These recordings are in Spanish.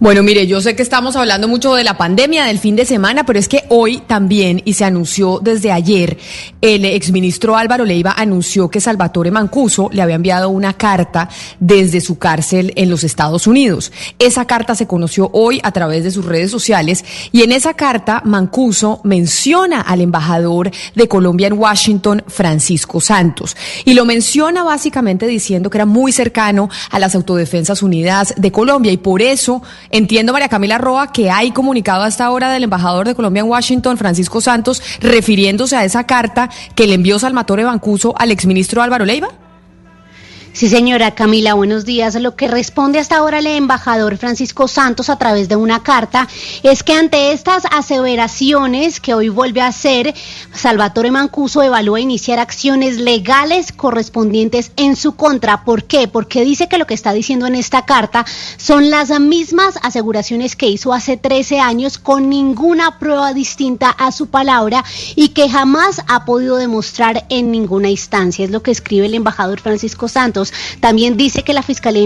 Bueno, mire, yo sé que estamos hablando mucho de la pandemia del fin de semana, pero es que hoy también, y se anunció desde ayer, el exministro Álvaro Leiva anunció que Salvatore Mancuso le había enviado una carta desde su cárcel en los Estados Unidos. Esa carta se conoció hoy a través de sus redes sociales y en esa carta Mancuso menciona al embajador de Colombia en Washington, Francisco Santos, y lo menciona básicamente diciendo que era muy cercano a las Autodefensas Unidas de Colombia y por eso entiendo, María Camila Roa, que hay comunicado a esta hora del embajador de Colombia en Washington, Francisco Santos, refiriéndose a esa carta que le envió Salvatore Bancuso al exministro Álvaro Leiva. Sí, señora Camila, buenos días. Lo que responde hasta ahora el embajador Francisco Santos a través de una carta es que ante estas aseveraciones que hoy vuelve a hacer, Salvatore Mancuso evalúa iniciar acciones legales correspondientes en su contra. ¿Por qué? Porque dice que lo que está diciendo en esta carta son las mismas aseguraciones que hizo hace 13 años con ninguna prueba distinta a su palabra y que jamás ha podido demostrar en ninguna instancia. Es lo que escribe el embajador Francisco Santos. También dice que la Fiscalía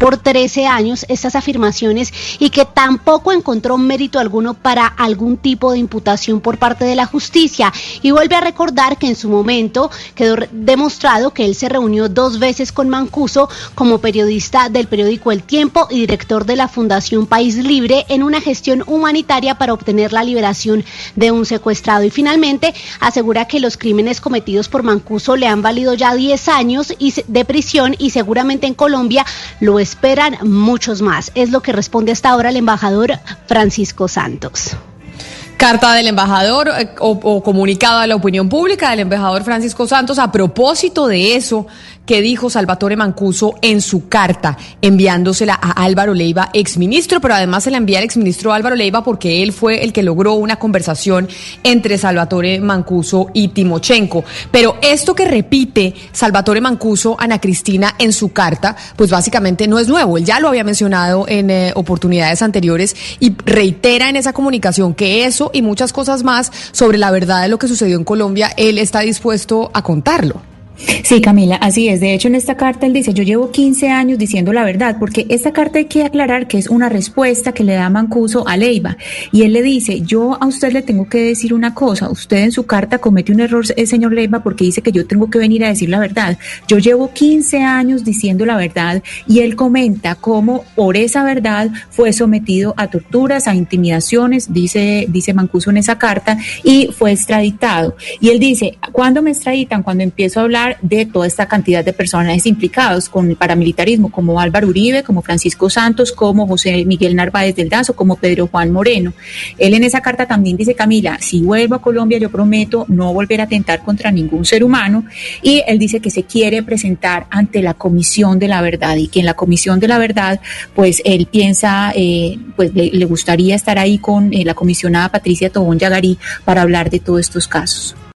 por 13 años estas afirmaciones y que tampoco encontró mérito alguno para algún tipo de imputación por parte de la justicia. Y vuelve a recordar que en su momento quedó demostrado que él se reunió dos veces con Mancuso como periodista del periódico El Tiempo y director de la Fundación País Libre en una gestión humanitaria para obtener la liberación de un secuestrado. Y finalmente asegura que los crímenes cometidos por Mancuso le han valido ya 10 años de prisión y seguramente en Colombia lo es esperan muchos más. Es lo que responde hasta ahora el embajador Francisco Santos. Carta del embajador eh, o, o, comunicado a la opinión pública del embajador Francisco Santos a propósito de eso que dijo Salvatore Mancuso en su carta, enviándosela a Álvaro Leiva, exministro, pero además se la envía al exministro Álvaro Leiva porque él fue el que logró una conversación entre Salvatore Mancuso y Timochenko. Pero esto que repite Salvatore Mancuso, Ana Cristina, en su carta, pues básicamente no es nuevo. Él ya lo había mencionado en eh, oportunidades anteriores y reitera en esa comunicación que eso y muchas cosas más sobre la verdad de lo que sucedió en Colombia, él está dispuesto a contarlo. Sí, Camila, así es. De hecho, en esta carta él dice, yo llevo 15 años diciendo la verdad, porque esta carta hay que aclarar que es una respuesta que le da Mancuso a Leiva. Y él le dice, yo a usted le tengo que decir una cosa, usted en su carta comete un error, el señor Leiva, porque dice que yo tengo que venir a decir la verdad. Yo llevo 15 años diciendo la verdad y él comenta cómo por esa verdad fue sometido a torturas, a intimidaciones, dice, dice Mancuso en esa carta, y fue extraditado. Y él dice, ¿cuándo me extraditan? Cuando empiezo a hablar de toda esta cantidad de personajes implicados con el paramilitarismo, como Álvaro Uribe, como Francisco Santos, como José Miguel Narváez del Dazo, como Pedro Juan Moreno. Él en esa carta también dice, Camila, si vuelvo a Colombia yo prometo no volver a atentar contra ningún ser humano y él dice que se quiere presentar ante la Comisión de la Verdad y que en la Comisión de la Verdad pues él piensa, eh, pues le, gustaría estar ahí con eh, la comisionada Patricia Tobón Yagarí para hablar de todos estos casos.